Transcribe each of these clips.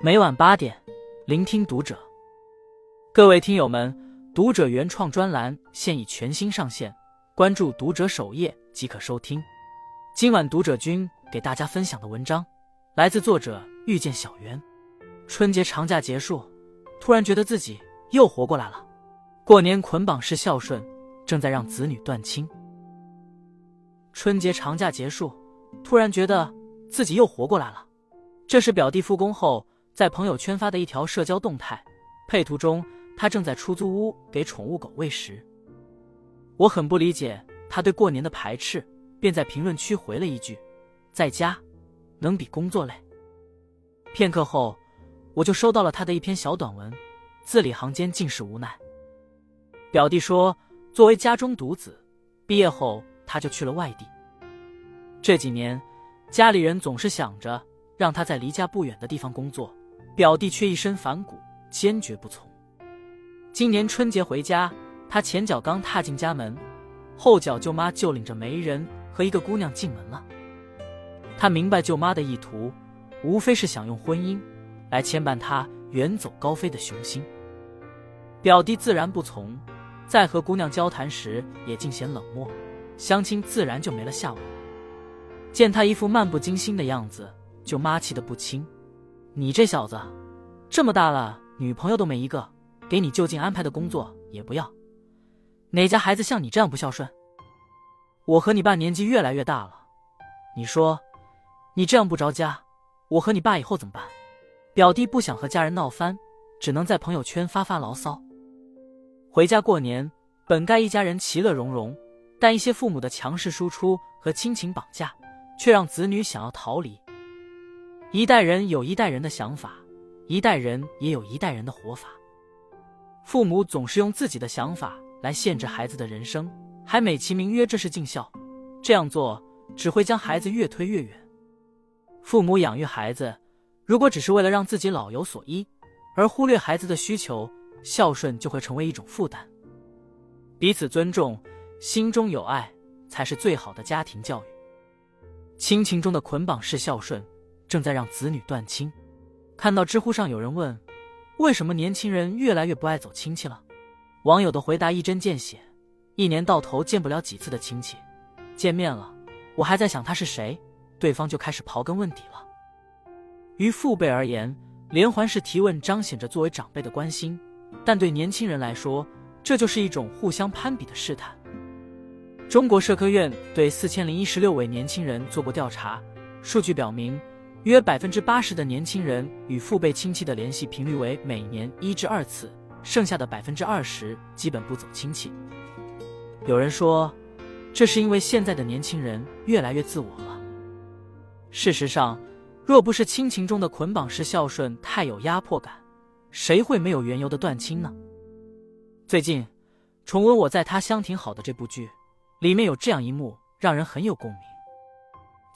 每晚八点，聆听读者。各位听友们，读者原创专栏现已全新上线，关注读者首页即可收听。今晚读者君给大家分享的文章来自作者遇见小圆。春节长假结束，突然觉得自己又活过来了。过年捆绑式孝顺正在让子女断亲。春节长假结束，突然觉得自己又活过来了。这是表弟复工后在朋友圈发的一条社交动态，配图中他正在出租屋给宠物狗喂食。我很不理解他对过年的排斥，便在评论区回了一句：“在家能比工作累。”片刻后，我就收到了他的一篇小短文，字里行间尽是无奈。表弟说，作为家中独子，毕业后他就去了外地。这几年，家里人总是想着。让他在离家不远的地方工作，表弟却一身反骨，坚决不从。今年春节回家，他前脚刚踏进家门，后脚舅妈就领着媒人和一个姑娘进门了。他明白舅妈的意图，无非是想用婚姻来牵绊他远走高飞的雄心。表弟自然不从，在和姑娘交谈时也尽显冷漠，相亲自然就没了下文。见他一副漫不经心的样子。舅妈气得不轻，你这小子，这么大了，女朋友都没一个，给你就近安排的工作也不要，哪家孩子像你这样不孝顺？我和你爸年纪越来越大了，你说，你这样不着家，我和你爸以后怎么办？表弟不想和家人闹翻，只能在朋友圈发发牢骚。回家过年本该一家人其乐融融，但一些父母的强势输出和亲情绑架，却让子女想要逃离。一代人有一代人的想法，一代人也有一代人的活法。父母总是用自己的想法来限制孩子的人生，还美其名曰这是尽孝，这样做只会将孩子越推越远。父母养育孩子，如果只是为了让自己老有所依，而忽略孩子的需求，孝顺就会成为一种负担。彼此尊重，心中有爱，才是最好的家庭教育。亲情中的捆绑式孝顺。正在让子女断亲。看到知乎上有人问：“为什么年轻人越来越不爱走亲戚了？”网友的回答一针见血：一年到头见不了几次的亲戚，见面了，我还在想他是谁，对方就开始刨根问底了。于父辈而言，连环式提问彰显着作为长辈的关心；但对年轻人来说，这就是一种互相攀比的试探。中国社科院对四千零一十六位年轻人做过调查，数据表明。约百分之八十的年轻人与父辈亲戚的联系频率为每年一至二次，剩下的百分之二十基本不走亲戚。有人说，这是因为现在的年轻人越来越自我了。事实上，若不是亲情中的捆绑式孝顺太有压迫感，谁会没有缘由的断亲呢？最近重温《我在他乡挺好的》这部剧，里面有这样一幕让人很有共鸣：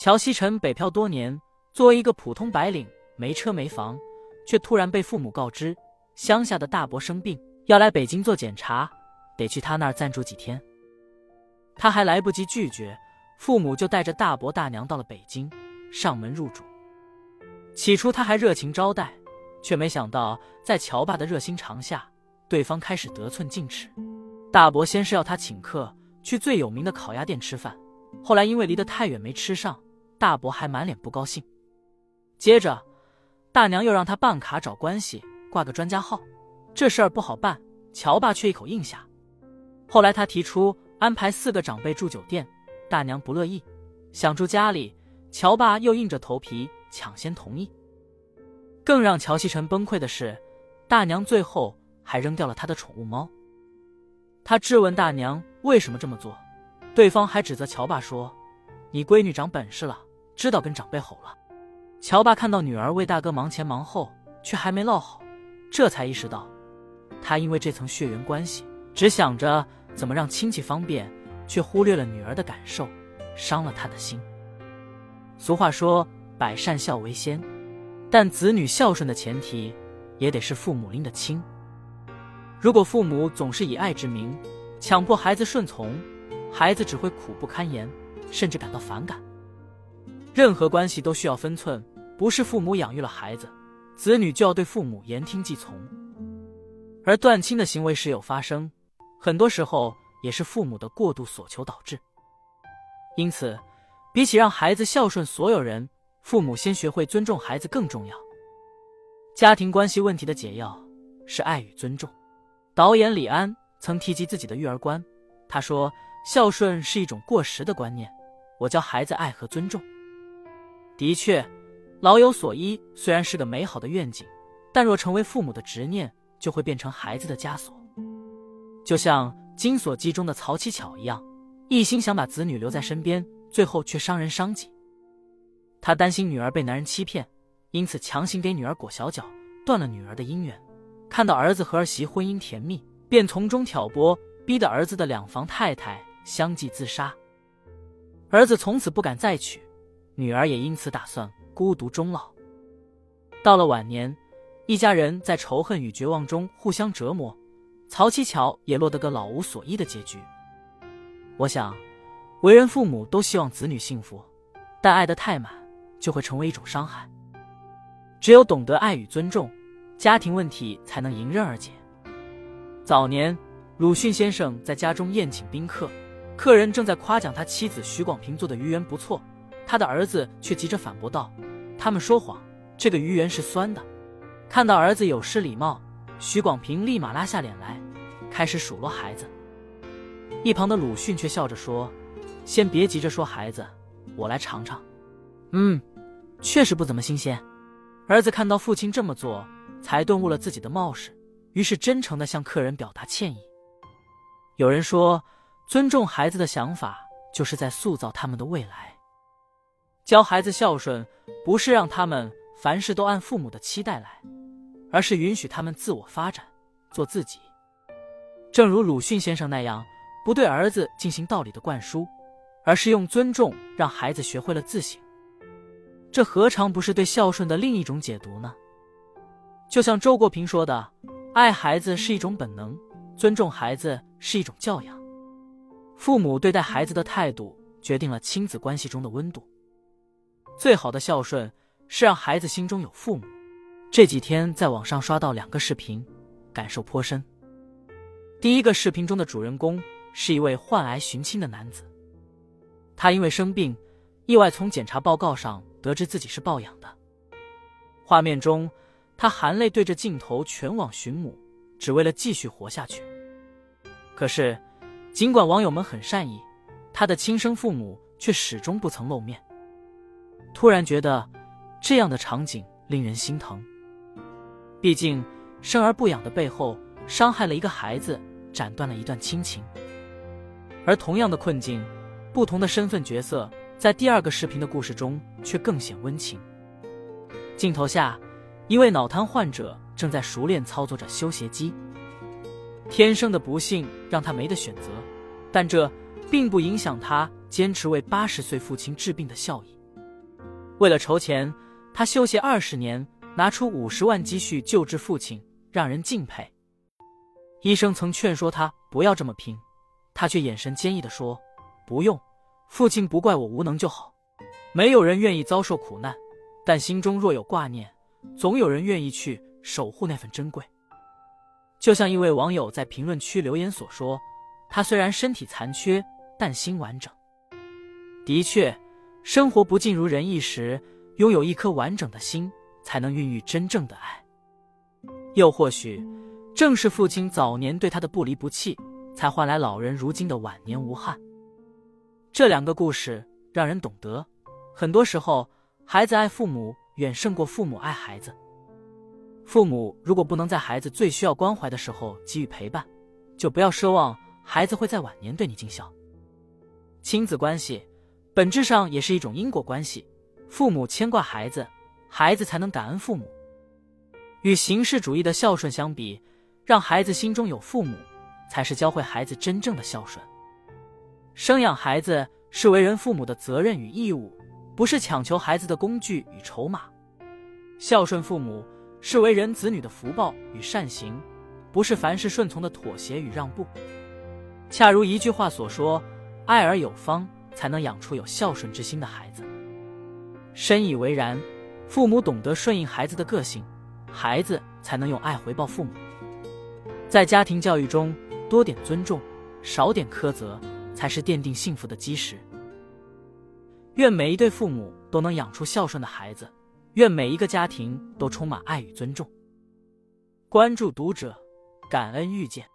乔西晨北漂多年。作为一个普通白领，没车没房，却突然被父母告知乡下的大伯生病，要来北京做检查，得去他那儿暂住几天。他还来不及拒绝，父母就带着大伯大娘到了北京，上门入住。起初他还热情招待，却没想到在乔爸的热心肠下，对方开始得寸进尺。大伯先是要他请客去最有名的烤鸭店吃饭，后来因为离得太远没吃上，大伯还满脸不高兴。接着，大娘又让他办卡找关系，挂个专家号。这事儿不好办，乔爸却一口应下。后来他提出安排四个长辈住酒店，大娘不乐意，想住家里，乔爸又硬着头皮抢先同意。更让乔西晨崩溃的是，大娘最后还扔掉了他的宠物猫。他质问大娘为什么这么做，对方还指责乔爸说：“你闺女长本事了，知道跟长辈吼了。”乔爸看到女儿为大哥忙前忙后，却还没落好，这才意识到，他因为这层血缘关系，只想着怎么让亲戚方便，却忽略了女儿的感受，伤了他的心。俗话说“百善孝为先”，但子女孝顺的前提，也得是父母拎得清。如果父母总是以爱之名，强迫孩子顺从，孩子只会苦不堪言，甚至感到反感。任何关系都需要分寸。不是父母养育了孩子，子女就要对父母言听计从。而断亲的行为时有发生，很多时候也是父母的过度所求导致。因此，比起让孩子孝顺所有人，父母先学会尊重孩子更重要。家庭关系问题的解药是爱与尊重。导演李安曾提及自己的育儿观，他说：“孝顺是一种过时的观念，我教孩子爱和尊重。”的确，老有所依虽然是个美好的愿景，但若成为父母的执念，就会变成孩子的枷锁。就像《金锁记》中的曹七巧一样，一心想把子女留在身边，最后却伤人伤己。他担心女儿被男人欺骗，因此强行给女儿裹小脚，断了女儿的姻缘。看到儿子和儿媳婚姻甜蜜，便从中挑拨，逼得儿子的两房太太相继自杀。儿子从此不敢再娶，女儿也因此打算孤独终老。到了晚年，一家人在仇恨与绝望中互相折磨，曹七巧也落得个老无所依的结局。我想，为人父母都希望子女幸福，但爱得太满，就会成为一种伤害。只有懂得爱与尊重。家庭问题才能迎刃而解。早年，鲁迅先生在家中宴请宾客，客人正在夸奖他妻子许广平做的鱼圆不错，他的儿子却急着反驳道：“他们说谎，这个鱼圆是酸的。”看到儿子有失礼貌，许广平立马拉下脸来，开始数落孩子。一旁的鲁迅却笑着说：“先别急着说孩子，我来尝尝。嗯，确实不怎么新鲜。”儿子看到父亲这么做。才顿悟了自己的冒失，于是真诚的向客人表达歉意。有人说，尊重孩子的想法，就是在塑造他们的未来。教孩子孝顺，不是让他们凡事都按父母的期待来，而是允许他们自我发展，做自己。正如鲁迅先生那样，不对儿子进行道理的灌输，而是用尊重让孩子学会了自省。这何尝不是对孝顺的另一种解读呢？就像周国平说的：“爱孩子是一种本能，尊重孩子是一种教养。父母对待孩子的态度，决定了亲子关系中的温度。最好的孝顺是让孩子心中有父母。”这几天在网上刷到两个视频，感受颇深。第一个视频中的主人公是一位患癌寻亲的男子，他因为生病，意外从检查报告上得知自己是抱养的。画面中。他含泪对着镜头全网寻母，只为了继续活下去。可是，尽管网友们很善意，他的亲生父母却始终不曾露面。突然觉得，这样的场景令人心疼。毕竟，生而不养的背后，伤害了一个孩子，斩断了一段亲情。而同样的困境，不同的身份角色，在第二个视频的故事中却更显温情。镜头下。一位脑瘫患者正在熟练操作着修鞋机。天生的不幸让他没得选择，但这并不影响他坚持为八十岁父亲治病的孝义。为了筹钱，他修鞋二十年，拿出五十万积蓄救治父亲，让人敬佩。医生曾劝说他不要这么拼，他却眼神坚毅地说：“不用，父亲不怪我无能就好。没有人愿意遭受苦难，但心中若有挂念。”总有人愿意去守护那份珍贵，就像一位网友在评论区留言所说：“他虽然身体残缺，但心完整。”的确，生活不尽如人意时，拥有一颗完整的心，才能孕育真正的爱。又或许，正是父亲早年对他的不离不弃，才换来老人如今的晚年无憾。这两个故事让人懂得，很多时候，孩子爱父母。远胜过父母爱孩子。父母如果不能在孩子最需要关怀的时候给予陪伴，就不要奢望孩子会在晚年对你尽孝。亲子关系本质上也是一种因果关系，父母牵挂孩子，孩子才能感恩父母。与形式主义的孝顺相比，让孩子心中有父母，才是教会孩子真正的孝顺。生养孩子是为人父母的责任与义务。不是强求孩子的工具与筹码，孝顺父母是为人子女的福报与善行，不是凡事顺从的妥协与让步。恰如一句话所说：“爱而有方，才能养出有孝顺之心的孩子。”深以为然，父母懂得顺应孩子的个性，孩子才能用爱回报父母。在家庭教育中，多点尊重，少点苛责，才是奠定幸福的基石。愿每一对父母都能养出孝顺的孩子，愿每一个家庭都充满爱与尊重。关注读者，感恩遇见。